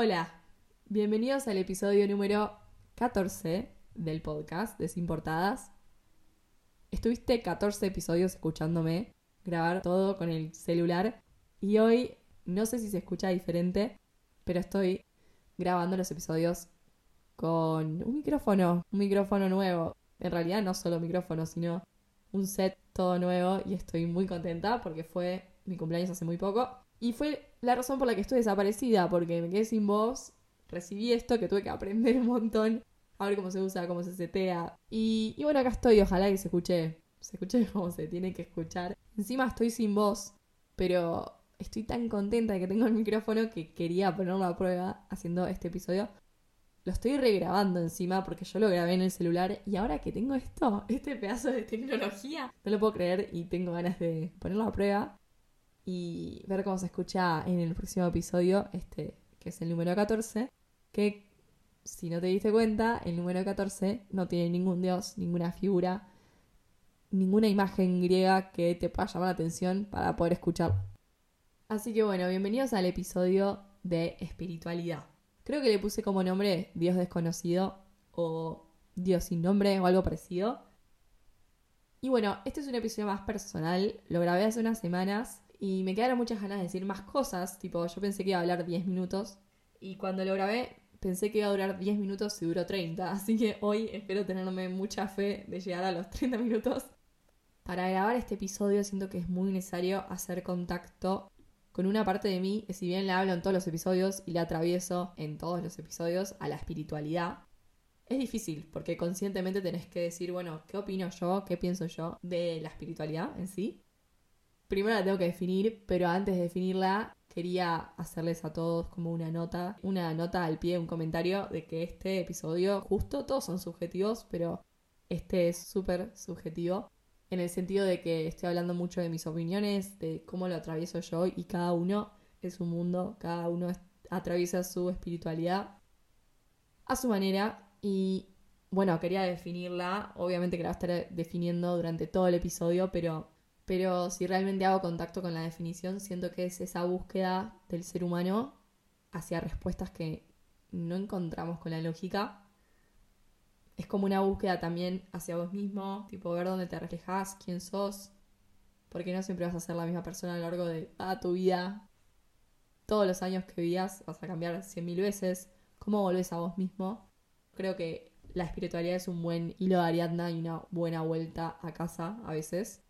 Hola, bienvenidos al episodio número 14 del podcast Desimportadas. Estuviste 14 episodios escuchándome grabar todo con el celular y hoy no sé si se escucha diferente, pero estoy grabando los episodios con un micrófono, un micrófono nuevo. En realidad no solo micrófono, sino un set todo nuevo y estoy muy contenta porque fue mi cumpleaños hace muy poco. Y fue la razón por la que estuve desaparecida, porque me quedé sin voz, recibí esto que tuve que aprender un montón, a ver cómo se usa, cómo se setea. Y, y bueno, acá estoy, ojalá que se escuche, se escuche como se tiene que escuchar. Encima estoy sin voz, pero estoy tan contenta de que tengo el micrófono que quería ponerlo a prueba haciendo este episodio. Lo estoy regrabando encima porque yo lo grabé en el celular y ahora que tengo esto, este pedazo de tecnología, no lo puedo creer y tengo ganas de ponerlo a prueba y ver cómo se escucha en el próximo episodio, este que es el número 14, que si no te diste cuenta, el número 14 no tiene ningún dios, ninguna figura, ninguna imagen griega que te pueda llamar la atención para poder escuchar. Así que bueno, bienvenidos al episodio de espiritualidad. Creo que le puse como nombre Dios desconocido o Dios sin nombre o algo parecido. Y bueno, este es un episodio más personal, lo grabé hace unas semanas y me quedaron muchas ganas de decir más cosas, tipo yo pensé que iba a hablar 10 minutos y cuando lo grabé pensé que iba a durar 10 minutos y duró 30, así que hoy espero tenerme mucha fe de llegar a los 30 minutos. Para grabar este episodio siento que es muy necesario hacer contacto con una parte de mí que si bien le hablo en todos los episodios y le atravieso en todos los episodios a la espiritualidad, es difícil porque conscientemente tenés que decir, bueno, ¿qué opino yo? ¿Qué pienso yo de la espiritualidad en sí? Primero la tengo que definir, pero antes de definirla quería hacerles a todos como una nota, una nota al pie, un comentario de que este episodio, justo todos son subjetivos, pero este es súper subjetivo, en el sentido de que estoy hablando mucho de mis opiniones, de cómo lo atravieso yo y cada uno es un mundo, cada uno atraviesa su espiritualidad a su manera y bueno, quería definirla, obviamente que la voy a estar definiendo durante todo el episodio, pero pero si realmente hago contacto con la definición, siento que es esa búsqueda del ser humano hacia respuestas que no encontramos con la lógica. Es como una búsqueda también hacia vos mismo, tipo ver dónde te reflejas, quién sos, porque no siempre vas a ser la misma persona a lo largo de toda tu vida. Todos los años que vivías vas a cambiar cien mil veces. ¿Cómo volvés a vos mismo? Creo que la espiritualidad es un buen hilo de Ariadna y una buena vuelta a casa a veces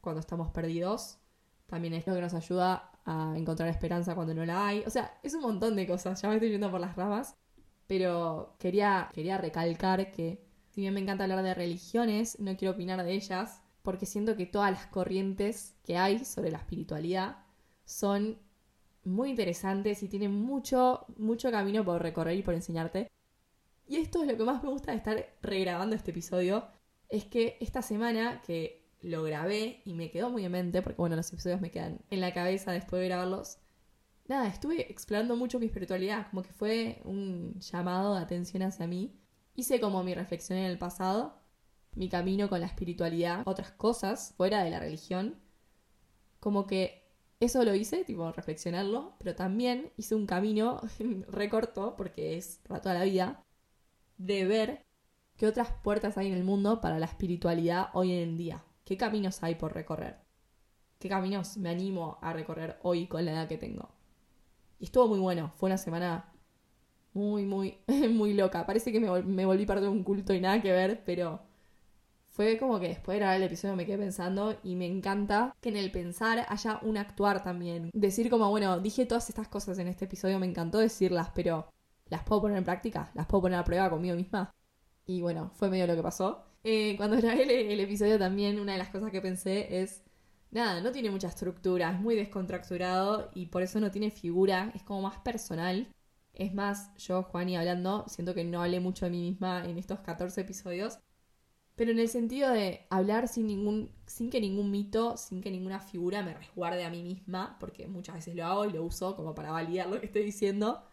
cuando estamos perdidos. También es lo que nos ayuda a encontrar esperanza cuando no la hay. O sea, es un montón de cosas. Ya me estoy yendo por las ramas. Pero quería, quería recalcar que, si bien me encanta hablar de religiones, no quiero opinar de ellas, porque siento que todas las corrientes que hay sobre la espiritualidad son muy interesantes y tienen mucho, mucho camino por recorrer y por enseñarte. Y esto es lo que más me gusta de estar regrabando este episodio, es que esta semana que lo grabé y me quedó muy en mente, porque bueno, los episodios me quedan en la cabeza después de grabarlos. Nada, estuve explorando mucho mi espiritualidad, como que fue un llamado de atención hacia mí. Hice como mi reflexión en el pasado, mi camino con la espiritualidad, otras cosas fuera de la religión. Como que eso lo hice, tipo reflexionarlo, pero también hice un camino recorto, porque es para toda la vida, de ver qué otras puertas hay en el mundo para la espiritualidad hoy en día. ¿Qué caminos hay por recorrer? ¿Qué caminos me animo a recorrer hoy con la edad que tengo? Y estuvo muy bueno. Fue una semana muy, muy, muy loca. Parece que me, volví parte de un culto y nada que ver, pero fue como que después de grabar el episodio me quedé pensando y me encanta que en el pensar haya un actuar también. Decir como, bueno, dije todas estas cosas en este episodio, me encantó decirlas, pero ¿las puedo poner en práctica? ¿Las puedo poner a prueba conmigo misma? Y bueno, fue medio lo que pasó. Eh, cuando grabé el, episodio también una de las cosas que pensé es, nada, no tiene mucha estructura, es muy descontracturado y por eso no tiene figura, es como más personal. Es más, yo, Juan, y hablando, siento que no hablé mucho de mí misma en estos 14 episodios, pero en el sentido de hablar sin ningún, sin que ningún mito, sin que ninguna figura me resguarde a mí misma, porque muchas veces lo hago y lo uso como para validar lo que estoy diciendo.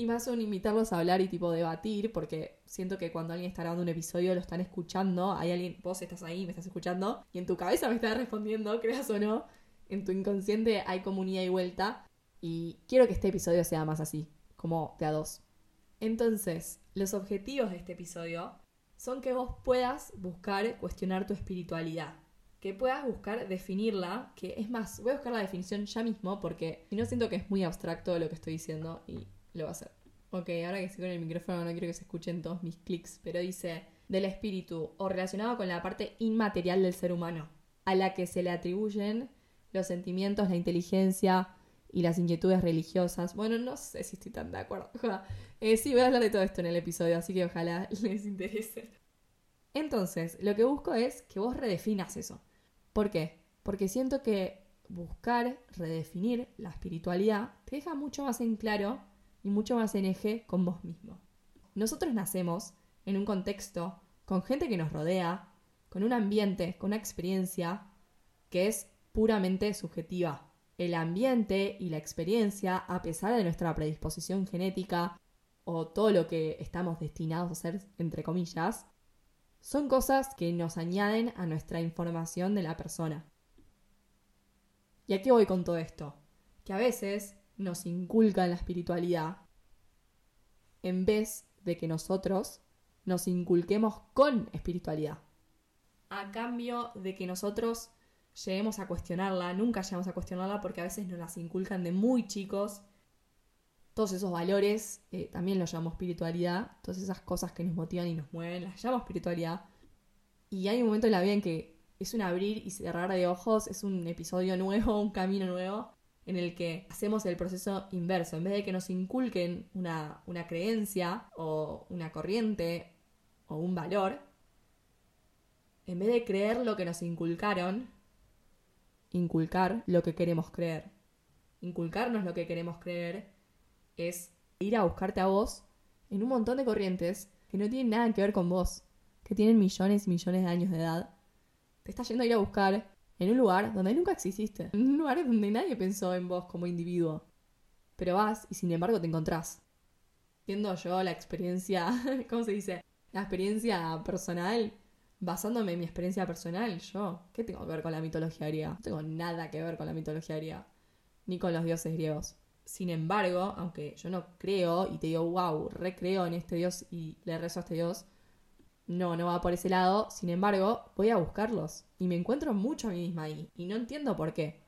Y más aún invitarlos a hablar y tipo debatir, porque siento que cuando alguien está grabando un episodio lo están escuchando, hay alguien, vos estás ahí, me estás escuchando, y en tu cabeza me estás respondiendo, creas o no, en tu inconsciente hay comunidad y vuelta. Y quiero que este episodio sea más así. como de a dos. Entonces, los objetivos de este episodio son que vos puedas buscar cuestionar tu espiritualidad, que puedas buscar definirla, que es más, voy a buscar la definición ya mismo porque si no siento que es muy abstracto lo que estoy diciendo y lo voy a hacer. Ok, ahora que estoy con el micrófono no quiero que se escuchen todos mis clics, pero dice del espíritu o relacionado con la parte inmaterial del ser humano, a la que se le atribuyen los sentimientos, la inteligencia y las inquietudes religiosas. Bueno, no sé si estoy tan de acuerdo. Eh, sí, voy a hablar de todo esto en el episodio, así que ojalá les interese. Entonces, lo que busco es que vos redefinas eso. ¿Por qué? Porque siento que buscar redefinir la espiritualidad te deja mucho más en claro y mucho más en eje con vos mismo. Nosotros nacemos en un contexto con gente que nos rodea, con un ambiente, con una experiencia que es puramente subjetiva. El ambiente y la experiencia, a pesar de nuestra predisposición genética o todo lo que estamos destinados a hacer, entre comillas, son cosas que nos añaden a nuestra información de la persona. ¿Y a qué voy con todo esto? Que a veces nos inculcan la espiritualidad en vez de que nosotros nos inculquemos con espiritualidad. A cambio de que nosotros lleguemos a cuestionarla, nunca llegamos a cuestionarla porque a veces nos las inculcan de muy chicos. Todos esos valores eh, también los llamamos espiritualidad, todas esas cosas que nos motivan y nos mueven, las llamamos espiritualidad. Y hay un momento en la vida en que es un abrir y cerrar de ojos, es un episodio nuevo, un camino nuevo, en el que hacemos el proceso inverso. En vez de que nos inculquen una, una creencia o una corriente o un valor, en vez de creer lo que nos inculcaron, inculcar lo que queremos creer. Inculcarnos lo que queremos creer es ir a buscarte a vos en un montón de corrientes que no tienen nada que ver con vos, que tienen millones y millones de años de edad. Te estás yendo a ir a buscar en un lugar donde nunca exististe, en un lugar donde nadie pensó en vos como individuo. Pero vas y sin embargo te encontrás. Siendo yo la experiencia, ¿cómo se dice? La experiencia personal basándome en mi experiencia personal, yo, ¿qué tengo que ver con la mitología griega? No tengo nada que ver con la mitología griega, ni con los dioses griegos. Sin embargo, aunque yo no creo y te digo, wow, recreo en este dios y le rezo a este dios, no, no va por ese lado. Sin embargo, voy a buscarlos y me encuentro mucho a mí misma ahí y no entiendo por qué.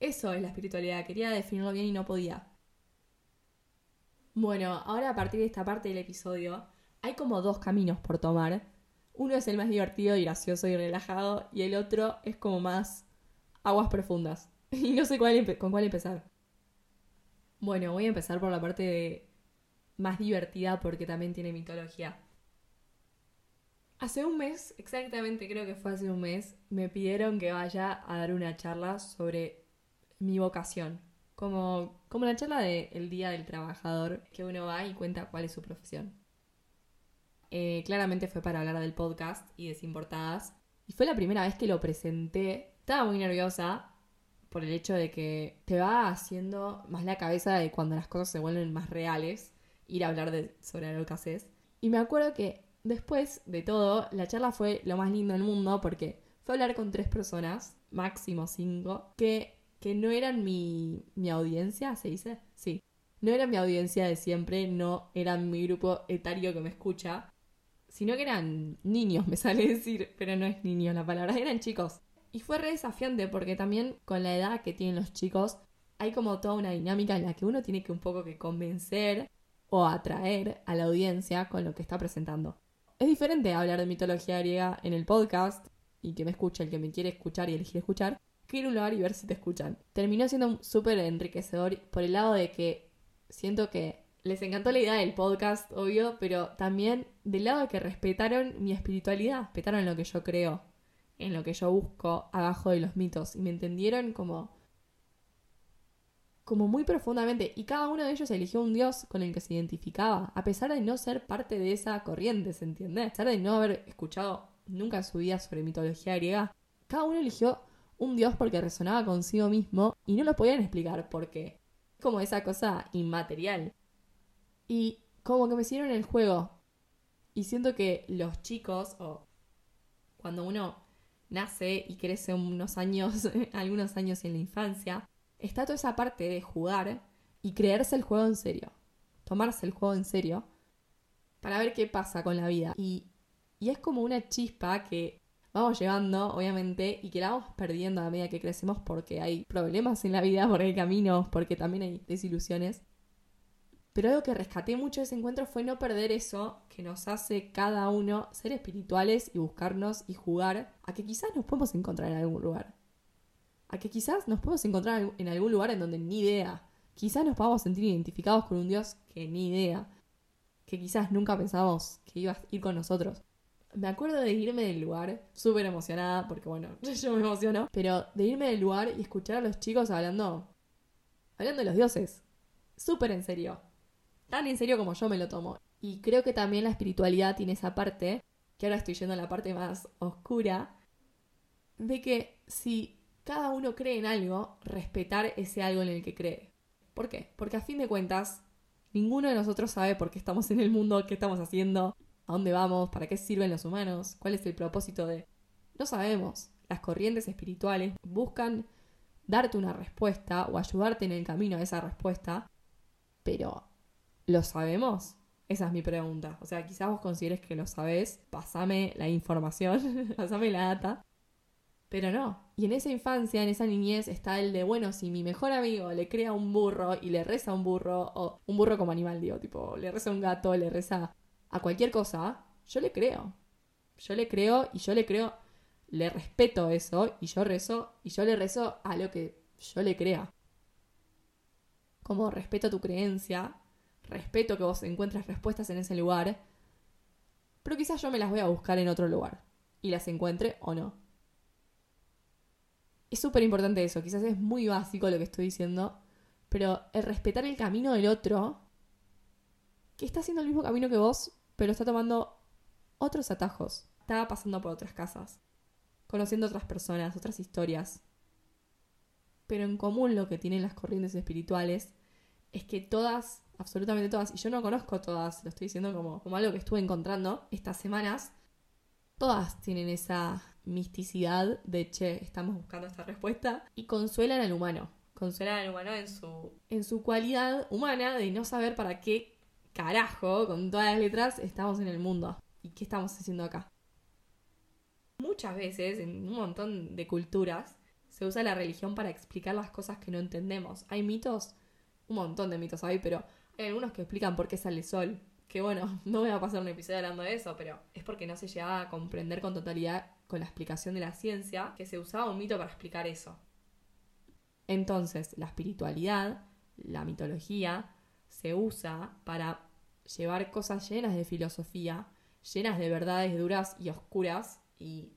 Eso es la espiritualidad, quería definirlo bien y no podía. Bueno, ahora a partir de esta parte del episodio, hay como dos caminos por tomar uno es el más divertido y gracioso y relajado y el otro es como más aguas profundas. Y no sé cuál con cuál empezar. Bueno, voy a empezar por la parte más divertida porque también tiene mitología. Hace un mes, exactamente creo que fue hace un mes, me pidieron que vaya a dar una charla sobre mi vocación. Como, como la charla del Día del Trabajador, que uno va y cuenta cuál es su profesión. Eh, claramente fue para hablar del podcast y de Sin Portadas. Y fue la primera vez que lo presenté. Estaba muy nerviosa por el hecho de que te va haciendo más la cabeza de cuando las cosas se vuelven más reales, ir a hablar de, sobre lo que haces. Y me acuerdo que después de todo, la charla fue lo más lindo del mundo porque fue hablar con tres personas, máximo cinco, que, que no eran mi, mi audiencia, ¿se dice? Sí. No eran mi audiencia de siempre, no eran mi grupo etario que me escucha, sino que eran niños, me sale decir, pero no es niños la palabra, eran chicos. Y fue re desafiante porque también con la edad que tienen los chicos hay como toda una dinámica en la que uno tiene que un poco que convencer o atraer a la audiencia con lo que está presentando. Es diferente hablar de mitología griega en el podcast y que me escuche el que me quiere escuchar y elegir escuchar, que ir a un lugar y ver si te escuchan. Terminó siendo súper enriquecedor por el lado de que siento que les encantó la idea del podcast, obvio, pero también del lado de que respetaron mi espiritualidad, respetaron lo que yo creo, en lo que yo busco abajo de los mitos y me entendieron como como muy profundamente y cada uno de ellos eligió un dios con el que se identificaba, a pesar de no ser parte de esa corriente, ¿se entiende? A pesar de no haber escuchado nunca en su vida sobre mitología griega, cada uno eligió un dios porque resonaba consigo mismo y no lo podían explicar por qué. Como esa cosa inmaterial. Y como que me hicieron el juego. Y siento que los chicos, o cuando uno nace y crece unos años, algunos años en la infancia, está toda esa parte de jugar y creerse el juego en serio. tomarse el juego en serio para ver qué pasa con la vida. Y, y es como una chispa que vamos llevando, obviamente, y que la vamos perdiendo a medida que crecemos porque hay problemas en la vida, porque hay caminos, porque también hay desilusiones. Pero algo que rescaté mucho de ese encuentro fue no perder eso que nos hace cada uno ser espirituales y buscarnos y jugar a que quizás nos podemos encontrar en algún lugar. A que quizás nos podemos encontrar en algún lugar en donde ni idea. Quizás nos podamos sentir identificados con un Dios que ni idea. Que quizás nunca pensábamos que iba a ir con nosotros. Me acuerdo de irme del lugar, súper emocionada, porque bueno, yo me emociono, pero de irme del lugar y escuchar a los chicos hablando, hablando de los dioses. Súper en serio tan en serio como yo me lo tomo. Y creo que también la espiritualidad tiene esa parte, que ahora estoy yendo a la parte más oscura, de que si cada uno cree en algo, respetar ese algo en el que cree. ¿Por qué? Porque a fin de cuentas, ninguno de nosotros sabe por qué estamos en el mundo, qué estamos haciendo, a dónde vamos, para qué sirven los humanos, cuál es el propósito de... No sabemos. Las corrientes espirituales buscan darte una respuesta o ayudarte en el camino a esa respuesta, pero ¿Lo sabemos? Esa es mi pregunta. O sea, quizás vos consideres que lo sabés, pasame la información, pasame la data. Pero no. Y en esa infancia, en esa niñez, está el de, bueno, si mi mejor amigo le crea un burro y le reza a un burro, o un burro como animal, digo, tipo, le reza a un gato, le reza a cualquier cosa, yo le creo. Yo le creo y yo le creo, le respeto eso y yo rezo y yo le rezo a lo que yo le crea. Como respeto tu creencia, respeto que vos encuentres respuestas en ese lugar, pero quizás yo me las voy a buscar en otro lugar y las encuentre o no. Es súper importante eso, quizás es muy básico lo que estoy diciendo, pero el respetar el camino del otro, que está haciendo el mismo camino que vos, pero está tomando otros atajos, está pasando por otras casas, conociendo otras personas, otras historias. Pero en común lo que tienen las corrientes espirituales es que todas absolutamente todas, y yo no conozco todas, lo estoy diciendo como, como algo que estuve encontrando estas semanas, todas tienen esa misticidad de, che, estamos buscando esta respuesta, y consuelan al humano, consuelan al humano en su, en su cualidad humana de no saber para qué carajo, con todas las letras, estamos en el mundo y qué estamos haciendo acá. Muchas veces, en un montón de culturas, se usa la religión para explicar las cosas que no entendemos. Hay mitos, un montón de mitos hay, pero hay algunos que explican por qué sale sol. Que bueno, no voy a pasar un episodio hablando de eso, pero es porque no se llegaba a comprender con totalidad con la explicación de la ciencia que se usaba un mito para explicar eso. Entonces, la espiritualidad, la mitología, se usa para llevar cosas llenas de filosofía, llenas de verdades duras y oscuras y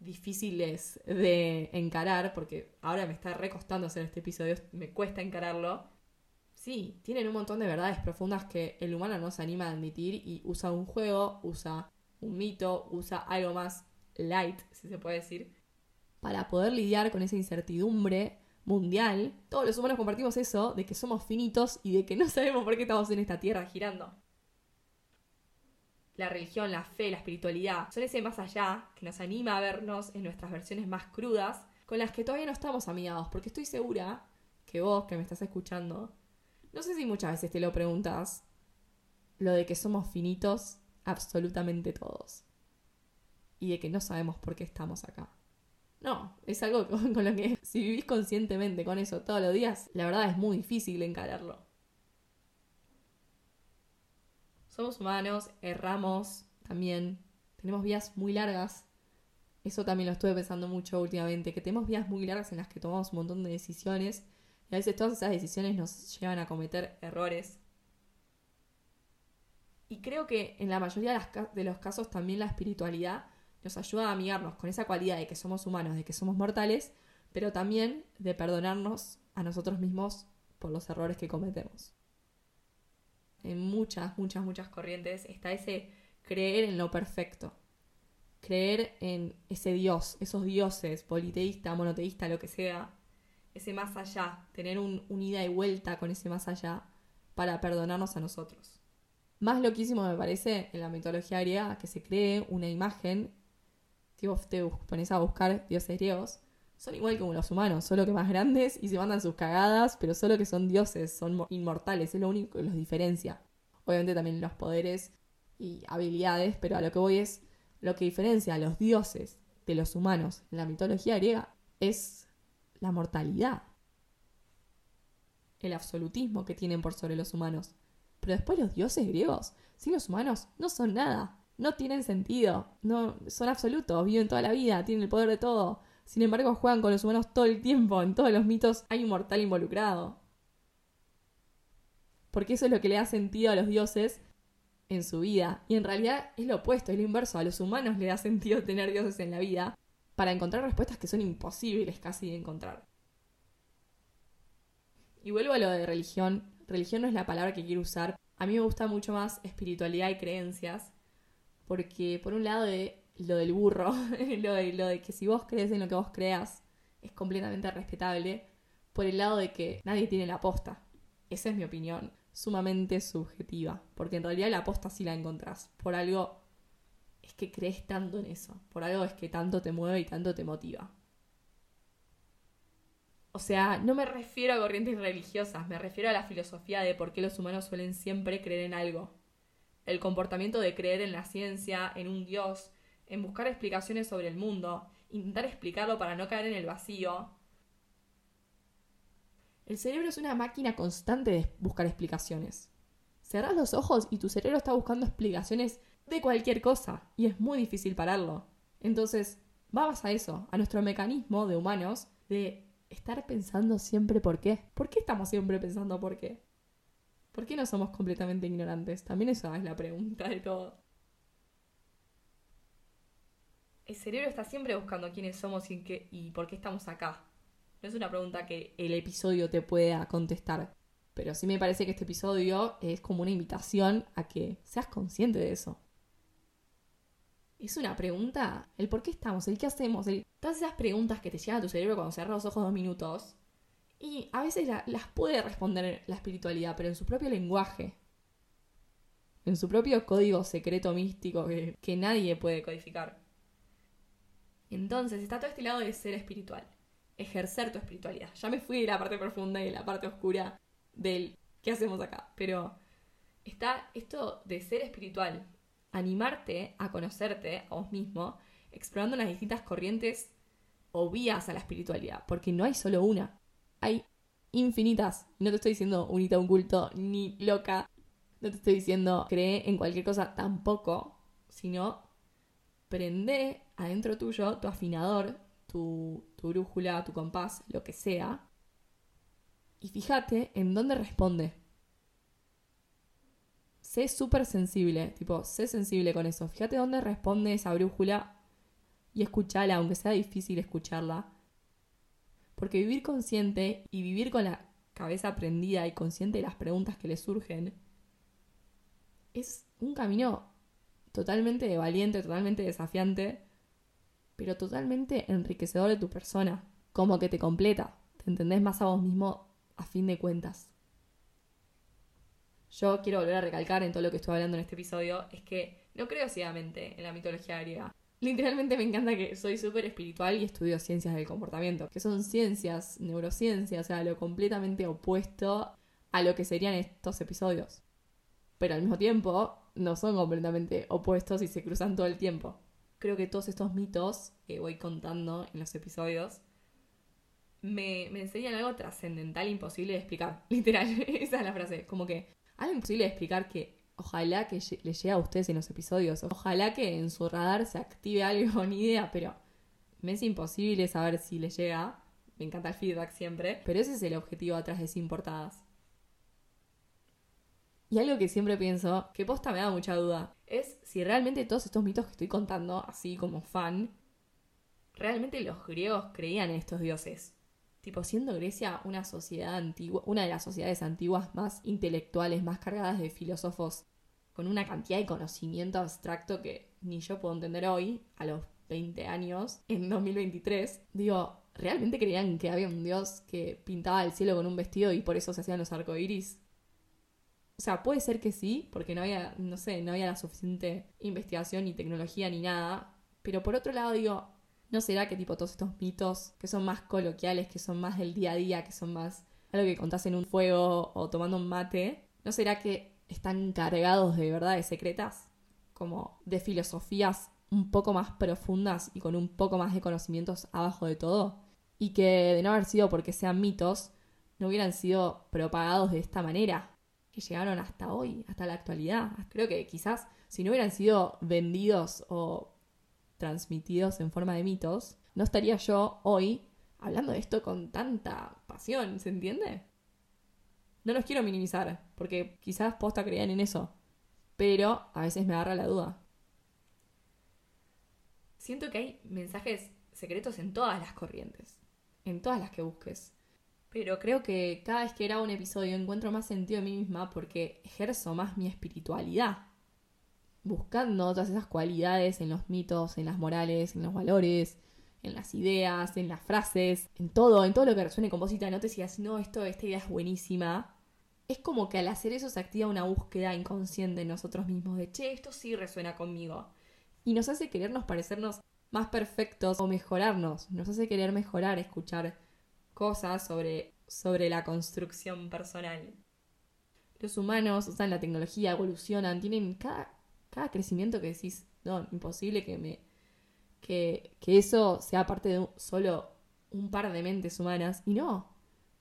difíciles de encarar, porque ahora me está recostando hacer este episodio, me cuesta encararlo, Sí, tienen un montón de verdades profundas que el humano no se anima a admitir y usa un juego, usa un mito, usa algo más light, si se puede decir, para poder lidiar con esa incertidumbre mundial. Todos los humanos compartimos eso, de que somos finitos y de que no sabemos por qué estamos en esta tierra girando. La religión, la fe, la espiritualidad son ese más allá que nos anima a vernos en nuestras versiones más crudas, con las que todavía no estamos amigados, porque estoy segura que vos que me estás escuchando no sé si muchas veces te lo preguntas, lo de que somos finitos absolutamente todos. Y de que no sabemos por qué estamos acá. No, es algo con, lo que si vivís conscientemente con eso todos los días, la verdad es muy difícil encararlo. Somos humanos, erramos también, tenemos vías muy largas. Eso también lo estuve pensando mucho últimamente, que tenemos vías muy largas en las que tomamos un montón de decisiones y a veces todas esas decisiones nos llevan a cometer errores. Y creo que en la mayoría de los casos también la espiritualidad nos ayuda a amigarnos con esa cualidad de que somos humanos, de que somos mortales, pero también de perdonarnos a nosotros mismos por los errores que cometemos. En muchas, muchas, muchas corrientes está ese creer en lo perfecto, creer en ese Dios, esos dioses, politeísta, monoteísta, lo que sea, ese más allá, tener un, ida y vuelta con ese más allá para perdonarnos a nosotros. Más loquísimo me parece en la mitología griega que se cree una imagen, vos te pones a buscar dioses griegos, son igual como los humanos, solo que más grandes y se mandan sus cagadas, pero solo que son dioses, son inmortales, es lo único que los diferencia. Obviamente también los poderes y habilidades, pero a lo que voy es lo que diferencia a los dioses de los humanos en la mitología griega es la mortalidad, el absolutismo que tienen por sobre los humanos. Pero después los dioses griegos, sin los humanos, no son nada, no tienen sentido, no son absolutos, viven toda la vida, tienen el poder de todo. Sin embargo, juegan con los humanos todo el tiempo. En todos los mitos hay un mortal involucrado. Porque eso es lo que le da sentido a los dioses en su vida. Y en realidad es lo opuesto, es lo inverso. A los humanos le da sentido tener dioses en la vida para encontrar respuestas que son imposibles casi de encontrar. Y vuelvo a lo de religión. Religión no es la palabra que quiero usar. A mí me gusta mucho más espiritualidad y creencias. Porque por un lado de lo del burro, lo, de, lo de que si vos crees en lo que vos creas, es completamente respetable. Por el lado de que nadie tiene la aposta. Esa es mi opinión sumamente subjetiva, porque en realidad la aposta sí la encontrás. Por algo es que crees tanto en eso, por algo es que tanto te mueve y tanto te motiva. O sea, no me refiero a corrientes religiosas, me refiero a la filosofía de por qué los humanos suelen siempre creer en algo. El comportamiento de creer en la ciencia, en un dios, en buscar explicaciones sobre el mundo, intentar explicarlo para no caer en el vacío, el cerebro es una máquina constante de buscar explicaciones. Cerrás los ojos y tu cerebro está buscando explicaciones de cualquier cosa y es muy difícil pararlo. Entonces, vamos a eso, a nuestro mecanismo de humanos de estar pensando siempre por qué. ¿Por qué estamos siempre pensando por qué? ¿Por qué no somos completamente ignorantes? También esa es la pregunta de todo. El cerebro está siempre buscando quiénes somos y, y por qué estamos acá. No es una pregunta que el episodio te pueda contestar. Pero sí me parece que este episodio es como una invitación a que seas consciente de eso. Es una pregunta, el por qué estamos, el qué hacemos, todas esas preguntas que te llegan a tu cerebro cuando cierras los ojos dos minutos. Y a veces las puede responder la espiritualidad, pero en su propio lenguaje. En su propio código secreto místico que, que nadie puede codificar. Entonces está todo este lado de ser espiritual ejercer tu espiritualidad. Ya me fui de la parte profunda y de la parte oscura del qué hacemos acá, pero está esto de ser espiritual, animarte a conocerte a vos mismo, explorando las distintas corrientes o vías a la espiritualidad, porque no hay solo una, hay infinitas. No te estoy diciendo unita un culto ni loca, no te estoy diciendo cree en cualquier cosa tampoco, sino prende adentro tuyo tu afinador tu, brújula, tu compás, lo que sea, y fíjate en dónde responde. Sé súper sensible, tipo, sé sensible con eso. Fíjate dónde responde esa brújula y escúchala, aunque sea difícil escucharla. Porque vivir consciente y vivir con la cabeza prendida y consciente de las preguntas que le surgen es un camino totalmente valiente, totalmente desafiante pero totalmente enriquecedor de tu persona, como que te completa, te entendés más a vos mismo a fin de cuentas. Yo quiero volver a recalcar en todo lo que estoy hablando en este episodio, es que no creo ciegamente en la mitología griega. Literalmente me encanta que soy súper espiritual y estudio ciencias del comportamiento, que son ciencias, neurociencias, o sea, lo completamente opuesto a lo que serían estos episodios. Pero al mismo tiempo no son completamente opuestos y se cruzan todo el tiempo creo que todos estos mitos que voy contando en los episodios me, enseñan algo trascendental imposible de explicar. Literal, esa es la frase. Como que algo imposible de explicar que ojalá que le llegue a ustedes en los episodios. Ojalá que en su radar se active algo, ni idea, pero me es imposible saber si le llega. Me encanta el feedback siempre, pero ese es el objetivo atrás de Sin Portadas. Y algo que siempre pienso, que posta me da mucha duda, es si realmente todos estos mitos que estoy contando, así como fan, realmente los griegos creían en estos dioses. Tipo, siendo Grecia una sociedad antigua, una de las sociedades antiguas más intelectuales, más cargadas de filósofos, con una cantidad de conocimiento abstracto que ni yo puedo entender hoy, a los 20 años, en 2023, digo, ¿realmente creían que había un dios que pintaba el cielo con un vestido y por eso se hacían los arcoíris? O sea, puede ser que sí, porque no había, no sé, no había la suficiente investigación ni tecnología ni nada. Pero por otro lado digo, ¿No será que tipo todos estos mitos que son más coloquiales, que son más del día a día, que son más algo que contás en un fuego o tomando un mate, ¿no será que están cargados de verdades secretas? Como de filosofías un poco más profundas y con un poco más de conocimientos abajo de todo. Y que de no haber sido porque sean mitos, no hubieran sido propagados de esta manera, que llegaron hasta hoy, hasta la actualidad. Creo que quizás si no hubieran sido vendidos o transmitidos en forma de mitos, no estaría yo hoy hablando de esto con tanta pasión, ¿se entiende? No los quiero minimizar, porque quizás posta creían en eso, pero a veces me agarra la duda. Siento que hay mensajes secretos en todas las corrientes, en todas las que busques. Pero creo que cada vez que grabo un episodio encuentro más sentido en mí misma porque ejerzo más mi espiritualidad. Buscando todas esas cualidades en los mitos, en las morales, en los valores, en las ideas, en las frases, en todo, en todo lo que resuene con vos y te no te sigas, no, esto, esta idea es buenísima. Es como que al hacer eso se activa una búsqueda inconsciente en nosotros mismos de, che, esto sí resuena conmigo. Y nos hace querernos parecernos más perfectos o mejorarnos. Nos hace querer mejorar, escuchar cosas sobre, sobre la construcción personal. Los humanos usan la tecnología, evolucionan, tienen cada, cada crecimiento que decís, no, imposible que me que, que eso sea parte de solo un par de mentes humanas. Y no,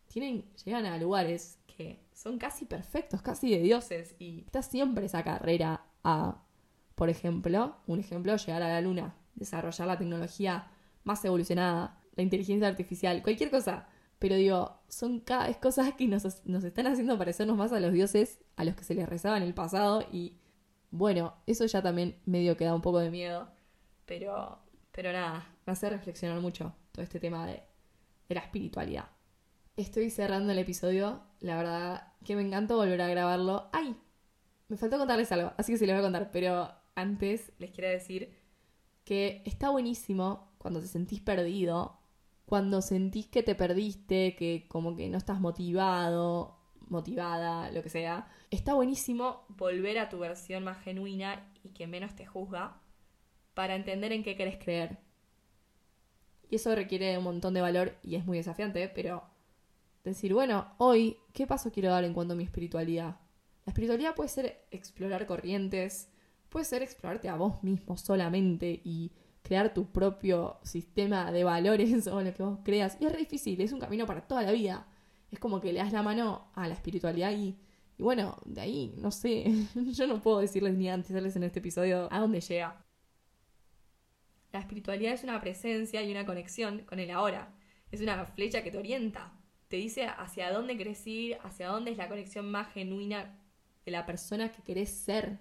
tienen, llegan a lugares que son casi perfectos, casi de dioses. Y está siempre esa carrera a, por ejemplo, un ejemplo, llegar a la luna, desarrollar la tecnología más evolucionada, la inteligencia artificial, cualquier cosa. Pero digo, son cada vez cosas que nos, están haciendo parecernos más a los dioses a los que se les rezaba en el pasado. Y bueno, eso ya también medio que da un poco de miedo. Pero, pero nada, me hace reflexionar mucho todo este tema de, de la espiritualidad. Estoy cerrando el episodio, la verdad que me encantó volver a grabarlo. ¡Ay! Me faltó contarles algo, así que sí les voy a contar, pero antes les quiero decir que está buenísimo cuando te sentís perdido, cuando sentís que te perdiste, que como que no estás motivado, motivada, lo que sea. Está buenísimo volver a tu versión más genuina y que menos te juzga para entender en qué querés creer. Y eso requiere un montón de valor y es muy desafiante, pero decir, bueno, hoy, ¿qué paso quiero dar en cuanto a mi espiritualidad? La espiritualidad puede ser explorar corrientes, puede ser explorarte a vos mismo solamente y crear tu propio sistema de valores o lo que vos creas. Y es difícil, es un camino para toda la vida. Es como que le das la mano a la espiritualidad y, y bueno, de ahí, no sé, yo no puedo decirles ni antes en este episodio a dónde llega. La espiritualidad es una presencia y una conexión con el ahora. Es una flecha que te orienta. Te dice hacia dónde querés ir, hacia dónde es la conexión más genuina de la persona que querés ser.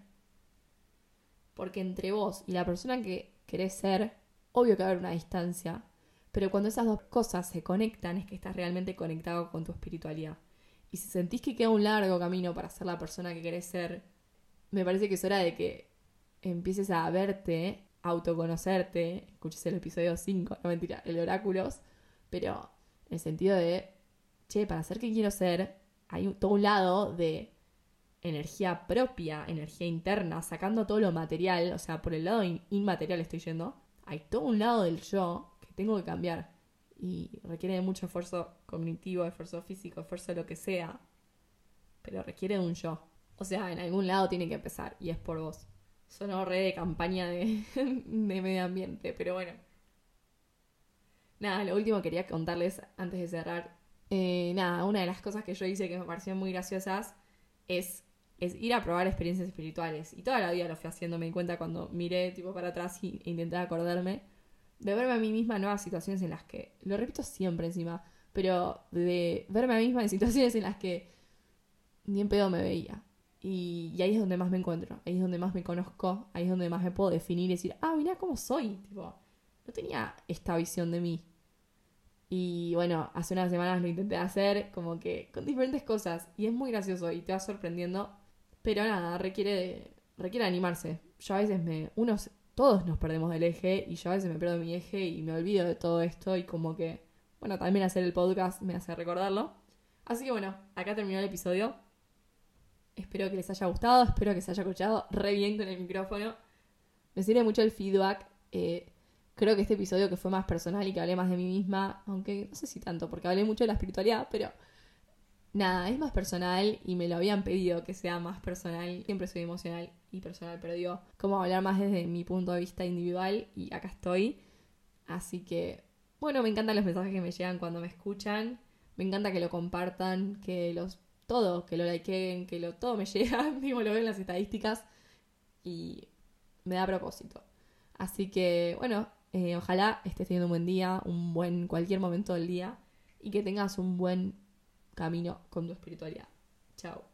Porque entre vos y la persona que querés ser, obvio que va a haber una distancia. Pero cuando esas dos cosas se conectan es que estás realmente conectado con tu espiritualidad. Y si sentís que queda un largo camino para ser la persona que querés ser, me parece que es hora de que empieces a verte autoconocerte, escuches el episodio 5, no mentira, el oráculos, pero en el sentido de, che, para ser quien quiero ser, hay todo un lado de energía propia, energía interna, sacando todo lo material, o sea, por el lado inmaterial estoy yendo, hay todo un lado del yo tengo que cambiar y requiere de mucho esfuerzo cognitivo, esfuerzo físico, esfuerzo lo que sea, pero requiere de un yo. O sea, en algún lado tiene que empezar y es por vos. Sonó re de campaña de, medio ambiente, pero bueno. Nada, lo último quería contarles antes de cerrar. Eh, nada, una de las cosas que yo hice que me parecieron muy graciosas es, es ir a probar experiencias espirituales. Y toda la vida lo fui haciendo, me di cuenta cuando miré tipo para atrás e intenté acordarme de verme a mí misma en nuevas situaciones en las que, lo repito siempre encima, pero de verme a mí misma en situaciones en las que ni en pedo me veía. Y, ahí es donde más me encuentro, ahí es donde más me conozco, ahí es donde más me puedo definir y decir, ah, mira cómo soy. Tipo, no tenía esta visión de mí. Y bueno, hace unas semanas lo intenté hacer como que con diferentes cosas y es muy gracioso y te va sorprendiendo. Pero nada, requiere, requiere animarse. Yo a veces me... Unos, todos nos perdemos del eje y yo a veces me pierdo mi eje y me olvido de todo esto y como que... Bueno, también hacer el podcast me hace recordarlo. Así que bueno, acá terminó el episodio. Espero que les haya gustado, espero que se haya escuchado re bien con el micrófono. Me sirve mucho el feedback. Eh, Creo que este episodio que fue más personal y que hablé más de mí misma, aunque no sé si tanto, porque hablé mucho de la espiritualidad, pero nada, es más personal y me lo habían pedido que sea más personal. Siempre soy emocional y personal, pero digo, como hablar más desde mi punto de vista individual y acá estoy. Así que, bueno, me encantan los mensajes que me llegan cuando me escuchan. Me encanta que lo compartan, que los todo, que lo likeen, que lo todo me llega, mismo lo ven en las estadísticas y me da propósito. Así que, bueno, eh, ojalá estés teniendo un buen día, un buen cualquier momento del día y que tengas un buen camino con tu espiritualidad. Chao.